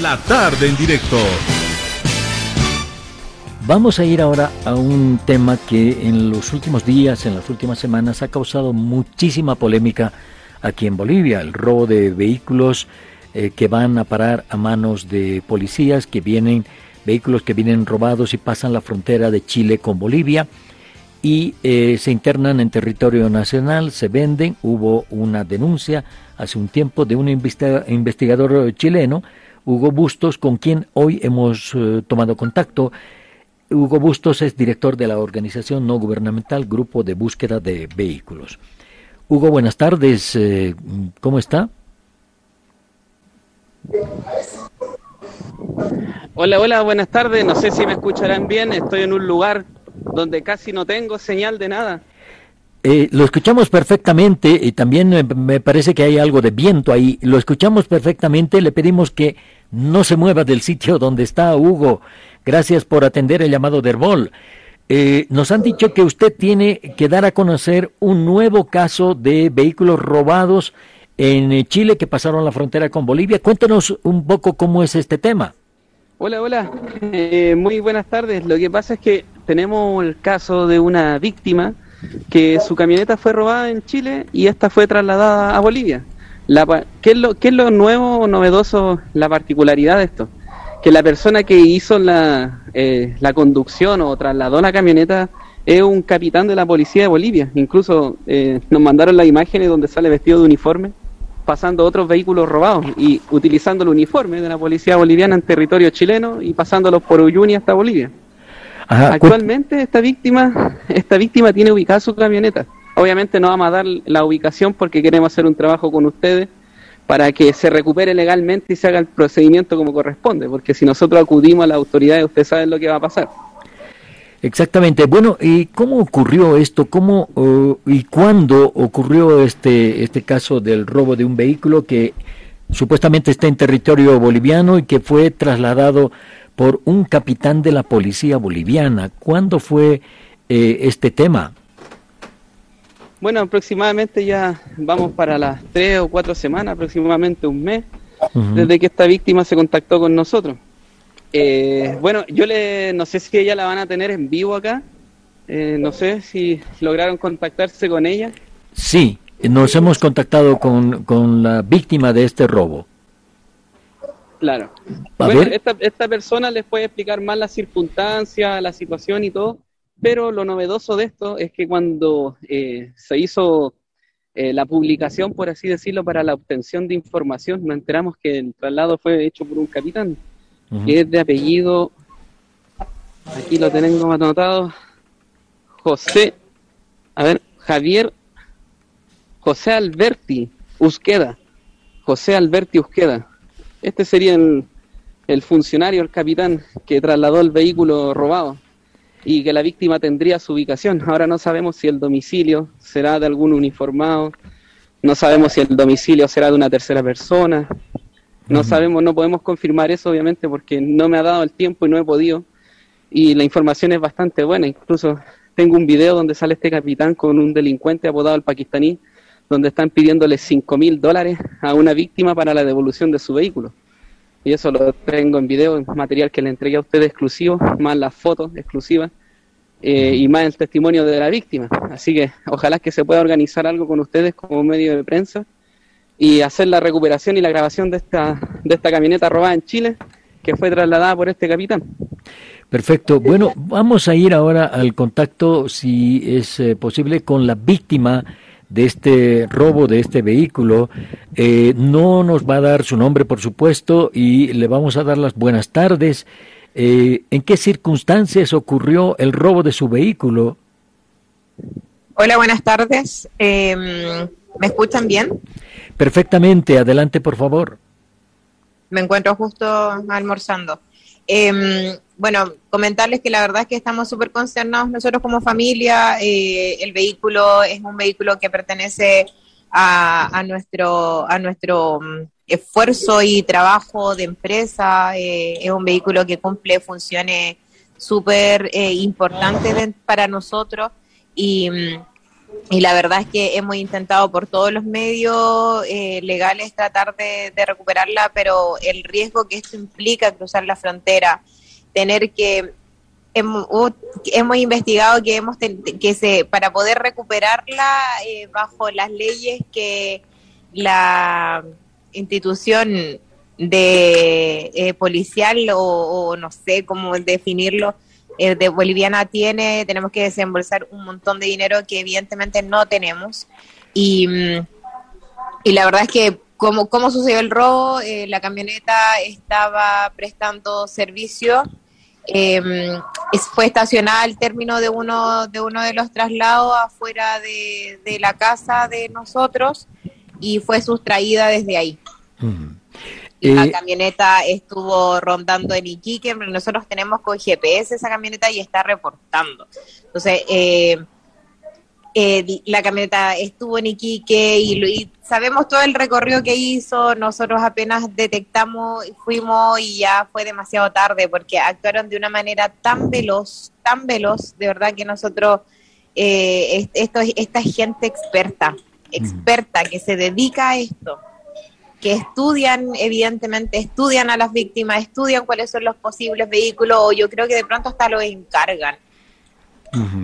La tarde en directo. Vamos a ir ahora a un tema que en los últimos días, en las últimas semanas, ha causado muchísima polémica aquí en Bolivia, el robo de vehículos eh, que van a parar a manos de policías que vienen, vehículos que vienen robados y pasan la frontera de Chile con Bolivia y eh, se internan en territorio nacional, se venden. Hubo una denuncia hace un tiempo de un investigador chileno, Hugo Bustos, con quien hoy hemos eh, tomado contacto. Hugo Bustos es director de la organización no gubernamental Grupo de Búsqueda de Vehículos. Hugo, buenas tardes. Eh, ¿Cómo está? Hola, hola, buenas tardes. No sé si me escucharán bien. Estoy en un lugar donde casi no tengo señal de nada. Eh, lo escuchamos perfectamente y también me parece que hay algo de viento ahí. Lo escuchamos perfectamente. Le pedimos que no se mueva del sitio donde está Hugo. Gracias por atender el llamado de Herbol. Eh, nos han dicho que usted tiene que dar a conocer un nuevo caso de vehículos robados en eh, Chile que pasaron la frontera con Bolivia. Cuéntenos un poco cómo es este tema. Hola, hola. Eh, muy buenas tardes. Lo que pasa es que tenemos el caso de una víctima que su camioneta fue robada en Chile y esta fue trasladada a Bolivia. La, ¿qué, es lo, ¿Qué es lo nuevo o novedoso, la particularidad de esto? que la persona que hizo la, eh, la conducción o trasladó la camioneta es un capitán de la policía de Bolivia. Incluso eh, nos mandaron las imágenes donde sale vestido de uniforme, pasando otros vehículos robados y utilizando el uniforme de la policía boliviana en territorio chileno y pasándolos por Uyuni hasta Bolivia. Actualmente esta víctima, esta víctima tiene ubicada su camioneta. Obviamente no vamos a dar la ubicación porque queremos hacer un trabajo con ustedes para que se recupere legalmente y se haga el procedimiento como corresponde, porque si nosotros acudimos a las autoridades, ustedes saben lo que va a pasar. Exactamente. Bueno, ¿y cómo ocurrió esto? ¿Cómo y cuándo ocurrió este este caso del robo de un vehículo que supuestamente está en territorio boliviano y que fue trasladado por un capitán de la policía boliviana? ¿Cuándo fue eh, este tema? Bueno, aproximadamente ya vamos para las tres o cuatro semanas, aproximadamente un mes, desde que esta víctima se contactó con nosotros. Eh, bueno, yo le, no sé si ella la van a tener en vivo acá, eh, no sé si lograron contactarse con ella. Sí, nos hemos contactado con, con la víctima de este robo. Claro. bueno, Esta, esta persona les puede explicar más las circunstancias, la situación y todo, pero lo novedoso de esto es que cuando eh, se hizo eh, la publicación, por así decirlo, para la obtención de información, nos enteramos que el traslado fue hecho por un capitán, que es de apellido, aquí lo tenemos anotado, José, a ver, Javier, José Alberti Usqueda, José Alberti Usqueda. Este sería el funcionario, el capitán que trasladó el vehículo robado y que la víctima tendría su ubicación. Ahora no sabemos si el domicilio será de algún uniformado, no sabemos si el domicilio será de una tercera persona, no sabemos, no podemos confirmar eso obviamente porque no me ha dado el tiempo y no he podido y la información es bastante buena, incluso tengo un video donde sale este capitán con un delincuente apodado el pakistaní, donde están pidiéndole 5 mil dólares a una víctima para la devolución de su vehículo y eso lo tengo en video, material que le entregué a ustedes exclusivo, más las fotos exclusivas eh, y más el testimonio de la víctima. Así que ojalá que se pueda organizar algo con ustedes como medio de prensa y hacer la recuperación y la grabación de esta, de esta camioneta robada en Chile que fue trasladada por este capitán. Perfecto. Bueno, vamos a ir ahora al contacto, si es eh, posible, con la víctima de este robo de este vehículo. Eh, no nos va a dar su nombre, por supuesto, y le vamos a dar las buenas tardes. Eh, ¿En qué circunstancias ocurrió el robo de su vehículo? Hola, buenas tardes. Em, ¿Me escuchan bien? Perfectamente. Adelante, por favor. Me encuentro justo almorzando. Eh, bueno, comentarles que la verdad es que estamos súper concernados nosotros como familia. Eh, el vehículo es un vehículo que pertenece a, nuestro, a nuestro mm, esfuerzo y trabajo de empresa. Eh, es un vehículo que cumple funciones súper eh, importantes para nosotros y, mm, y la verdad es que hemos intentado por todos los medios legales tratar de, recuperarla, pero el riesgo que esto implica cruzar la frontera, tener que hemos, investigado que hemos que se para poder recuperarla eh, bajo las leyes que la institución de eh, policial o, no sé cómo definirlo eh, de boliviana tiene, tenemos que desembolsar un montón de dinero que evidentemente no tenemos. Y, mm, y la verdad es que como cómo sucedió el robo, eh, la camioneta estaba prestando servicio, em, fue estacionada al término de uno de uno de los traslados afuera de, de la casa de nosotros y fue sustraída desde ahí la eh, camioneta estuvo rondando en Iquique, nosotros tenemos con GPS esa camioneta y está reportando. Entonces, eh, eh, la camioneta estuvo en Iquique y, sabemos todo el recorrido que hizo, nosotros apenas detectamos, fuimos y ya fue demasiado tarde porque actuaron de una manera tan veloz, tan veloz, de verdad que nosotros, esto, esta gente experta, experta que se dedica a esto que estudian, evidentemente, estudian a las víctimas, estudian cuáles son los posibles vehículos, o yo creo que de pronto hasta los encargan.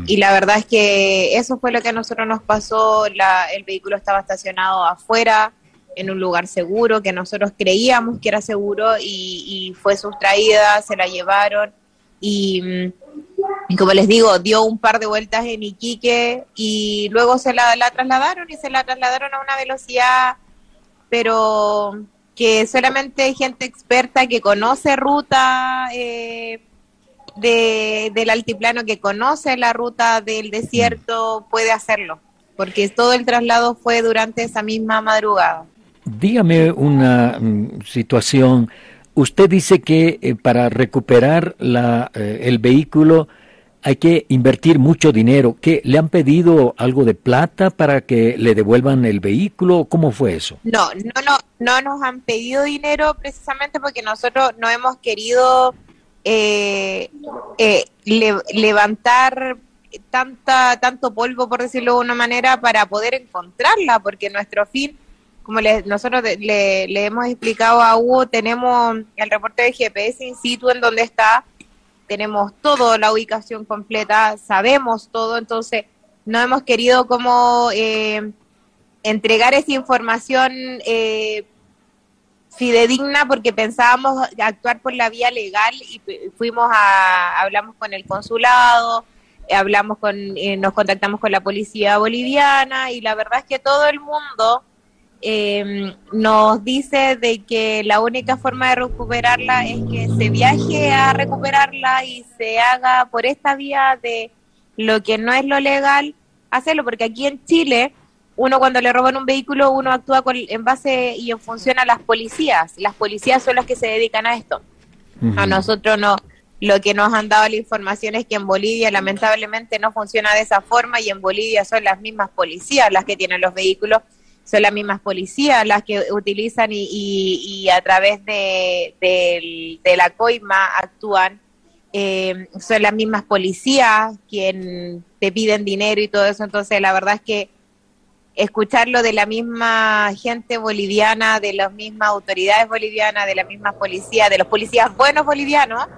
Y la verdad es que eso fue lo que a nosotros nos pasó, el vehículo estaba estacionado afuera, en un lugar seguro, que nosotros creíamos que era seguro, y, fue sustraída, se la llevaron, y, como les digo, dio un par de vueltas en Iquique, y luego se la, la trasladaron, y se la trasladaron a una velocidad pero que solamente gente experta que conoce ruta eh, del altiplano, que conoce la ruta del desierto, puede hacerlo, porque todo el traslado fue durante esa misma madrugada. Dígame una mm, situación. Usted dice que eh, para recuperar la, eh, el vehículo hay que invertir mucho dinero. ¿Qué, ¿Le han pedido algo de plata para que le devuelvan el vehículo? ¿Cómo fue eso? No, no, no, no nos han pedido dinero precisamente porque nosotros no hemos querido eh, eh, levantar tanta tanto polvo, por decirlo de una manera, para poder encontrarla, porque nuestro fin, como nosotros le, le hemos explicado a Hugo, tenemos el reporte de GPS in situ en donde está tenemos toda la ubicación completa, sabemos todo, entonces no hemos querido como eh, entregar esa información eh, fidedigna porque pensábamos actuar por la vía legal y fuimos a, hablamos con el consulado, hablamos con, eh, nos contactamos con la policía boliviana y la verdad es que todo el mundo eh, nos dice de que la única forma de recuperarla es que se viaje a recuperarla y se haga por esta vía de lo que no es lo legal, hacerlo, porque aquí en Chile, uno cuando le roban un vehículo, uno actúa con, en base y en función a las policías. Las policías son las que se dedican a esto. A nosotros no. Lo que nos han dado la información es que en Bolivia lamentablemente no funciona de esa forma y en Bolivia son las mismas policías las que tienen los vehículos son las mismas policías las que utilizan y, a través de, la coima actúan. Eh, son las mismas policías quien te piden dinero y todo eso. Entonces, la verdad es que escucharlo de la misma gente boliviana, de las mismas autoridades bolivianas, de las mismas policías, de los policías buenos bolivianos,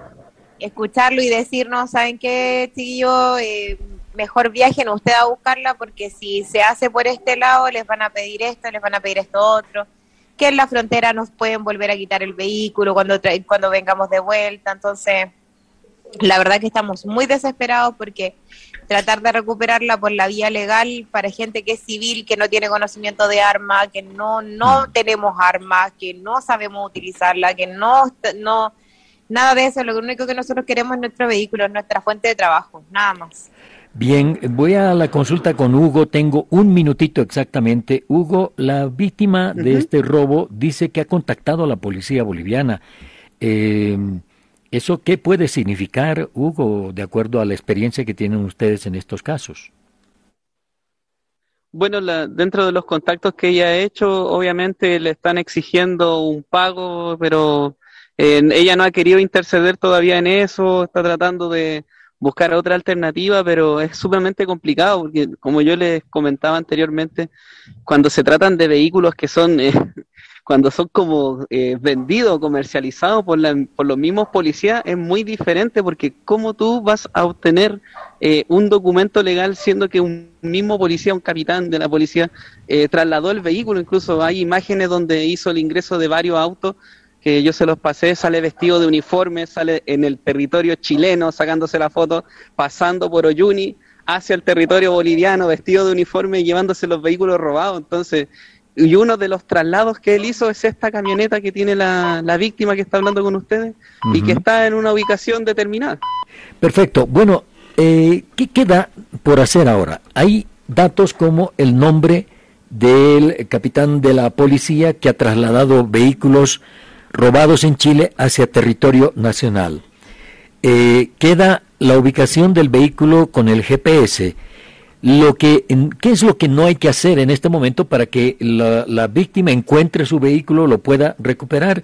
escucharlo y decirnos, ¿saben qué, chiquillo? Eh, mejor viajen usted a buscarla porque si se hace por este lado les van a pedir esto, les van a pedir esto otro, que en la frontera nos pueden volver a quitar el vehículo cuando, cuando vengamos de vuelta, entonces la verdad que estamos muy desesperados porque tratar de recuperarla por la vía legal para gente que es civil, que no tiene conocimiento de arma, que no, no mm. tenemos armas, que no sabemos utilizarla, que no, no, nada de eso, lo único que nosotros queremos es nuestro vehículo, nuestra fuente de trabajo, nada más. Bien, voy a la consulta con Hugo. Tengo un minutito exactamente. Hugo, la víctima de este robo dice que ha contactado a la policía boliviana. Eh, ¿Eso qué puede significar, Hugo, de acuerdo a la experiencia que tienen ustedes en estos casos? Bueno, dentro de los contactos que ella ha hecho, obviamente le están exigiendo un pago, pero eh, ella no ha querido interceder todavía en eso, está tratando de, buscar otra alternativa, pero es sumamente complicado porque, como yo les comentaba anteriormente, cuando se tratan de vehículos que son, eh, cuando son como eh, vendidos, comercializados por, por los mismos policías, es muy diferente porque cómo tú vas a obtener eh, un documento legal siendo que un mismo policía, un capitán de la policía, trasladó el vehículo, incluso hay imágenes donde hizo el ingreso de varios autos que yo se los pasé, sale vestido de uniforme, sale en el territorio chileno sacándose la foto, pasando por Oyuni hacia el territorio boliviano vestido de uniforme y llevándose los vehículos robados. Entonces, y uno de los traslados que él hizo es esta camioneta que tiene la, víctima que está hablando con ustedes y que está en una ubicación determinada. Perfecto. Bueno, eh, ¿qué queda por hacer ahora? Hay datos como el nombre del capitán de la policía que ha trasladado vehículos robados en Chile hacia territorio nacional. Eh, queda la ubicación del vehículo con el GPS. Lo que, ¿Qué es lo que no hay que hacer en este momento para que la, víctima encuentre su vehículo, lo pueda recuperar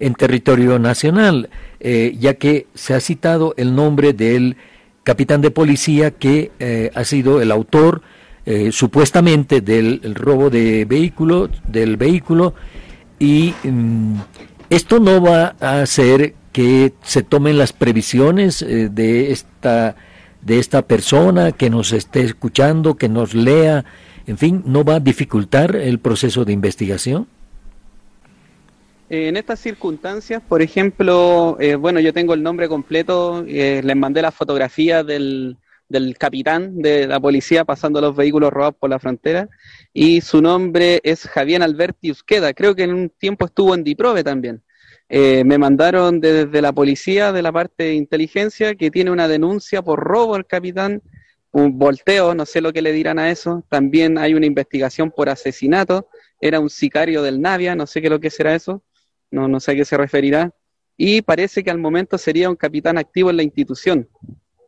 en territorio nacional? Eh, ya que se ha citado el nombre del capitán de policía que eh, ha sido el autor supuestamente del robo de vehículo, del vehículo y mm, esto no va a hacer que se tomen las previsiones eh, de esta de esta persona que nos esté escuchando, que nos lea, en fin, no va a dificultar el proceso de investigación. En estas circunstancias, por ejemplo, eh, bueno, yo tengo el nombre completo, eh, les mandé la fotografía del, del capitán de la policía pasando los vehículos robados por la frontera y su nombre es Javier Alberti Usqueda. Creo que en un tiempo estuvo en Diprove también. Eh, me mandaron desde la policía de la parte de inteligencia que tiene una denuncia por robo al capitán, un volteo, no sé lo que le dirán a eso. También hay una investigación por asesinato. Era un sicario del Navia, no sé qué lo que será eso, no, no sé a qué se referirá. Y parece que al momento sería un capitán activo en la institución.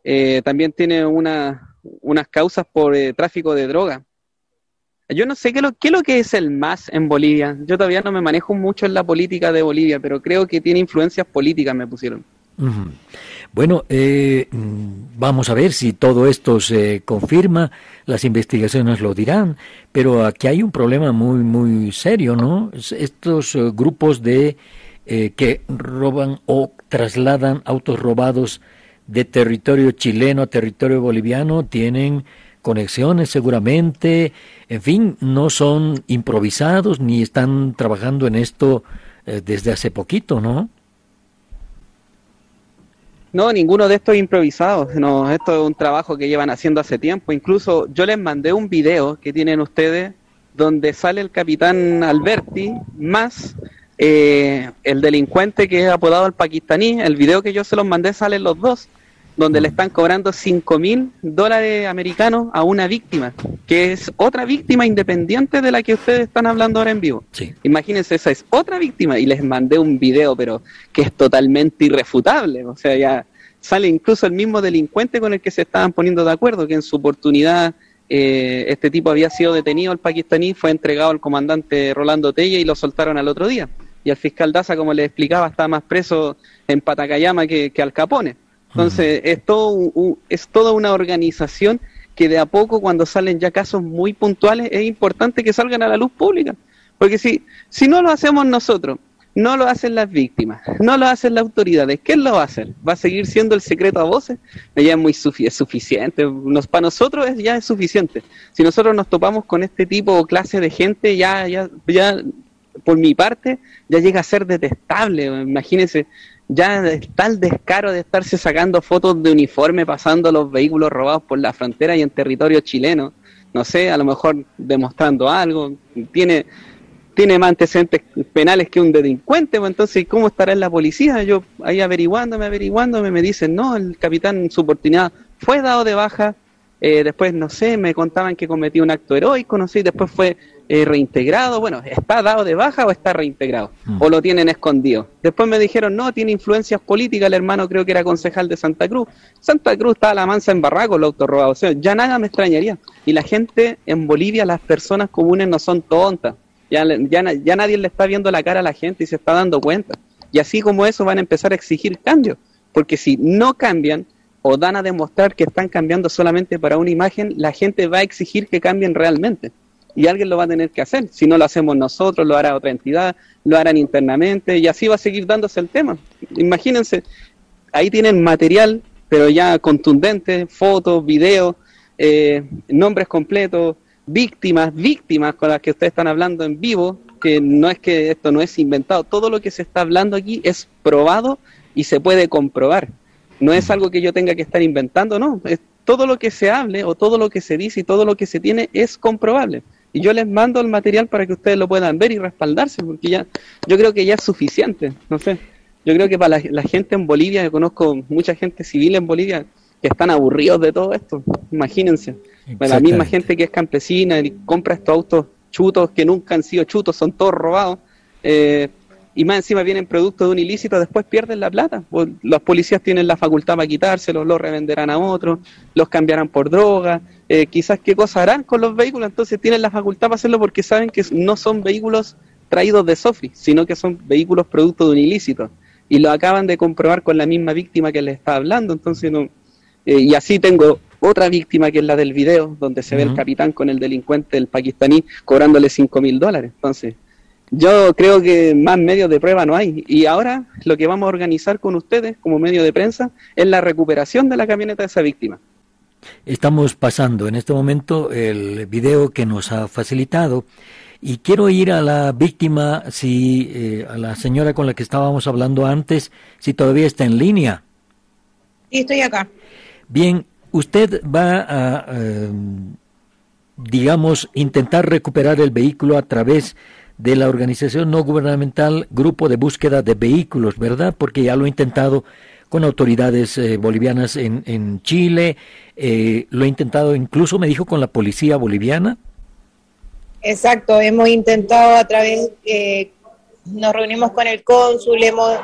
Eh, también tiene una, unas causas por eh, tráfico de droga. Yo no sé qué, lo, qué es lo que es el MAS en Bolivia. Yo todavía no me manejo mucho en la política de Bolivia, pero creo que tiene influencias políticas, me pusieron. Bueno, eh, vamos a ver si todo esto se confirma, las investigaciones lo dirán, pero aquí hay un problema muy, muy serio, ¿no? Estos eh, grupos de eh, que roban o trasladan autos robados de territorio chileno a territorio boliviano tienen conexiones seguramente, en fin, no son improvisados ni están trabajando en esto eh, desde hace poquito, ¿no? No, ninguno de estos improvisados, no, esto es un trabajo que llevan haciendo hace tiempo, incluso yo les mandé un video que tienen ustedes donde sale el capitán Alberti más eh, el delincuente que es apodado el pakistaní, el video que yo se los mandé salen los dos donde le están cobrando 5 mil dólares americanos a una víctima, que es otra víctima independiente de la que ustedes están hablando ahora en vivo. Imagínense, esa es otra víctima y les mandé un video, pero que es totalmente irrefutable. O sea, ya sale incluso el mismo delincuente con el que se estaban poniendo de acuerdo, que en su oportunidad eh, este tipo había sido detenido, el pakistaní, fue entregado al comandante Rolando Tella y lo soltaron al otro día. Y al fiscal Daza, como les explicaba, está más preso en Patacayama que, que al Capone. Entonces, es, todo es toda una organización que de a poco, cuando salen ya casos muy puntuales, es importante que salgan a la luz pública. Porque si, si no lo hacemos nosotros, no lo hacen las víctimas, no lo hacen las autoridades, ¿quién lo va a hacer? ¿Va a seguir siendo el secreto a voces? Ya es muy suficiente, nos, para nosotros es, ya es suficiente. Si nosotros nos topamos con este tipo o clase de gente, ya, ya, ya, por mi parte, ya llega a ser detestable. Imagínense, ya está el descaro de estarse sacando fotos de uniforme pasando los vehículos robados por la frontera y en territorio chileno. No sé, a lo mejor demostrando algo. Tiene, tiene más antecedentes penales que un delincuente, pues entonces, ¿cómo estará en la policía? Yo ahí averiguándome, averiguándome, me dicen, no, el capitán en su oportunidad fue dado de baja, eh, después, no sé, me contaban que cometió un acto heroico, no sé, después fue eh, reintegrado. Bueno, ¿está dado de baja o está reintegrado? Mm. ¿O lo tienen escondido? Después me dijeron, no, tiene influencias políticas, el hermano creo que era concejal de Santa Cruz. Santa Cruz está a la mansa en barraco, el auto robado. O sea, ya nada me extrañaría. Y la gente en Bolivia, las personas comunes no son tontas. Ya, ya, ya nadie le está viendo la cara a la gente y se está dando cuenta. Y así como eso van a empezar a exigir cambios. Porque si no cambian, o dan a demostrar que están cambiando solamente para una imagen, la gente va a exigir que cambien realmente. Y alguien lo va a tener que hacer. Si no lo hacemos nosotros, lo hará otra entidad, lo harán internamente y así va a seguir dándose el tema. Imagínense, ahí tienen material, pero ya contundente, fotos, videos, eh, nombres completos, víctimas, víctimas con las que ustedes están hablando en vivo, que no es que esto no es inventado, todo lo que se está hablando aquí es probado y se puede comprobar. No es algo que yo tenga que estar inventando, no, es todo lo que se hable o todo lo que se dice y todo lo que se tiene es comprobable. Y yo les mando el material para que ustedes lo puedan ver y respaldarse, porque ya yo creo que ya es suficiente, no sé. Yo creo que para la, gente en Bolivia, yo conozco mucha gente civil en Bolivia que están aburridos de todo esto, imagínense. la misma gente que es campesina y compra estos autos chutos que nunca han sido chutos, son todos robados. Eh, y más encima vienen productos de un ilícito, después pierden la plata. Los policías tienen la facultad para quitárselos, los revenderán a otros, los cambiarán por droga, eh, quizás qué cosa harán con los vehículos, entonces tienen la facultad para hacerlo porque saben que no son vehículos traídos de Sofi, sino que son vehículos producto de un ilícito. Y lo acaban de comprobar con la misma víctima que les está hablando, entonces no... Eh, y así tengo otra víctima que es la del video, donde se ve el capitán con el delincuente, el pakistaní, cobrándole cinco mil dólares. Entonces, yo creo que más medios de prueba no hay. Y ahora lo que vamos a organizar con ustedes como medio de prensa es la recuperación de la camioneta de esa víctima. Estamos pasando en este momento el video que nos ha facilitado y quiero ir a la víctima, si eh, a la señora con la que estábamos hablando antes, si todavía está en línea. Sí, estoy acá. Bien, usted va a, eh, digamos, intentar recuperar el vehículo a través de la organización no gubernamental Grupo de Búsqueda de Vehículos, ¿verdad? Porque ya lo he intentado con autoridades eh, bolivianas en, en Chile, eh, lo he intentado incluso, me dijo, con la policía boliviana. Exacto, hemos intentado a través, eh, nos reunimos con el cónsul, hemos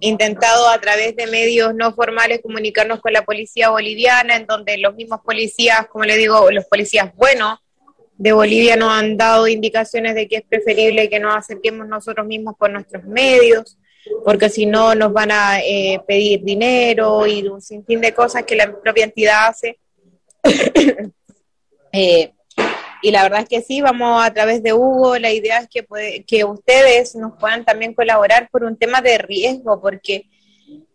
intentado a través de medios no formales comunicarnos con la policía boliviana, en donde los mismos policías, como le digo, los policías buenos, de Bolivia nos han dado indicaciones de que es preferible que nos acerquemos nosotros mismos por nuestros medios, porque si no nos van a eh, pedir dinero y un sinfín de cosas que la propia entidad hace. Eh, y la verdad es que sí, vamos a través de Hugo, la idea es que, que ustedes nos puedan también colaborar por un tema de riesgo, porque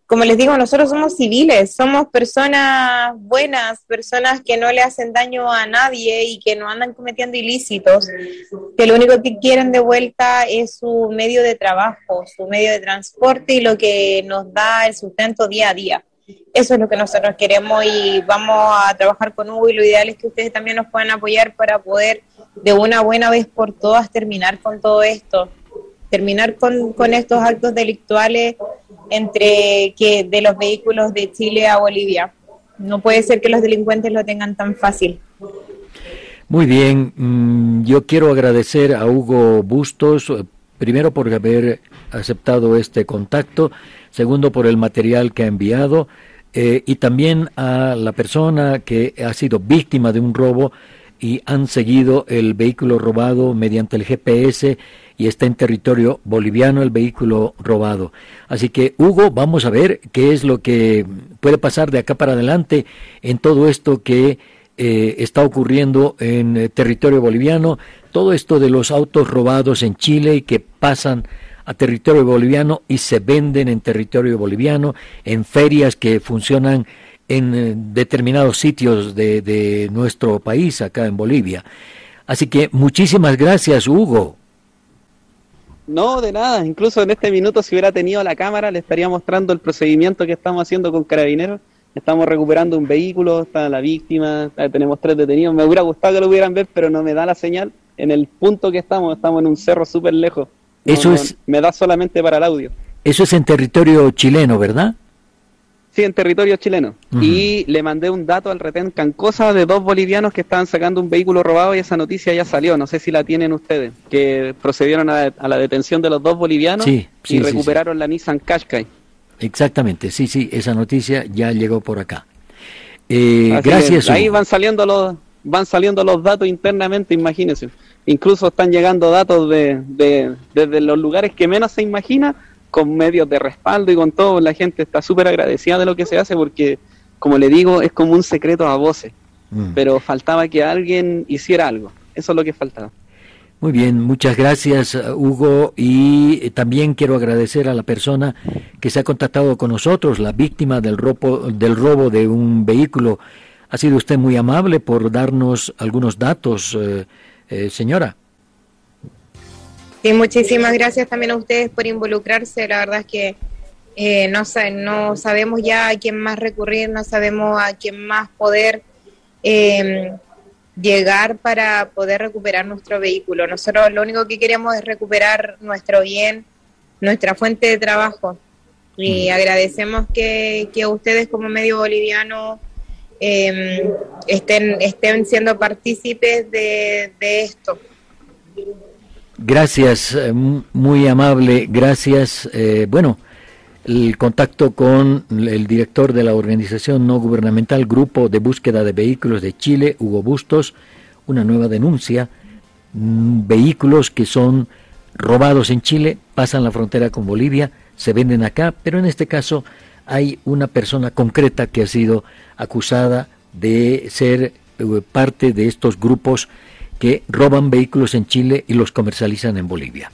como les digo, nosotros somos civiles, somos personas buenas, personas que no le hacen daño a nadie y que no andan cometiendo ilícitos, que lo único que quieren de vuelta es su medio de trabajo, su medio de transporte y lo que nos da el sustento día a día. Eso es lo que nosotros queremos y vamos a trabajar con Hugo y lo ideal es que ustedes también nos puedan apoyar para poder de una buena vez por todas terminar con todo esto, terminar con, con estos actos delictuales entre que de los vehículos de Chile a Bolivia. No puede ser que los delincuentes lo tengan tan fácil. Muy bien, mm, yo quiero agradecer a Hugo Bustos, eh, primero por haber aceptado este contacto, segundo por el material que ha enviado eh, y también a la persona que ha sido víctima de un robo y han seguido el vehículo robado mediante el GPS y está en territorio boliviano el vehículo robado. Así que, Hugo, vamos a ver qué es lo que puede pasar de acá para adelante en todo esto que eh, está ocurriendo en eh, territorio boliviano, todo esto de los autos robados en Chile y que pasan a territorio boliviano y se venden en territorio boliviano, en ferias que funcionan en eh, determinados sitios de, de nuestro país, acá en Bolivia. Así que muchísimas gracias, Hugo. No, de nada. Incluso en este minuto, si hubiera tenido la cámara, le estaría mostrando el procedimiento que estamos haciendo con carabineros. Estamos recuperando un vehículo, está la víctima, tenemos tres detenidos. Me hubiera gustado que lo hubieran ver, pero no me da la señal. En el punto que estamos, estamos en un cerro súper lejos. Eso es. Me da solamente para el audio. Eso es en territorio chileno, ¿verdad? Sí, en territorio chileno. Y le mandé un dato al retén Cancosa de dos bolivianos que estaban sacando un vehículo robado y esa noticia ya salió. No sé si la tienen ustedes. Que procedieron a, la detención de los dos bolivianos y recuperaron la Nissan Qashqai. Exactamente, sí, sí, esa noticia ya llegó por acá. Eh, gracias. Ahí van saliendo los van saliendo los datos internamente, imagínense. Incluso están llegando datos de, de, desde los lugares que menos se imagina con medios de respaldo y con todo, la gente está súper agradecida de lo que se hace porque como le digo, es como un secreto a voces, mm. pero faltaba que alguien hiciera algo, eso es lo que faltaba. Muy bien, muchas gracias Hugo y también quiero agradecer a la persona que se ha contactado con nosotros, la víctima del robo, del robo de un vehículo. Ha sido usted muy amable por darnos algunos datos, eh, eh, señora. Sí, muchísimas gracias también a ustedes por involucrarse. La verdad es que eh, no, no sabemos ya a quién más recurrir, no sabemos a quién más poder eh, llegar para poder recuperar nuestro vehículo. Nosotros lo único que queremos es recuperar nuestro bien, nuestra fuente de trabajo. Y mm. agradecemos que, que ustedes como medio boliviano em, estén, estén siendo partícipes de, esto. Gracias, eh, muy amable, gracias. Eh, bueno, el contacto con el director de la organización no gubernamental Grupo de Búsqueda de Vehículos de Chile, Hugo Bustos, una nueva denuncia, mm, vehículos que son robados en Chile, pasan la frontera con Bolivia, se venden acá, pero en este caso hay una persona concreta que ha sido acusada de ser eh, parte de estos grupos que roban vehículos en Chile y los comercializan en Bolivia.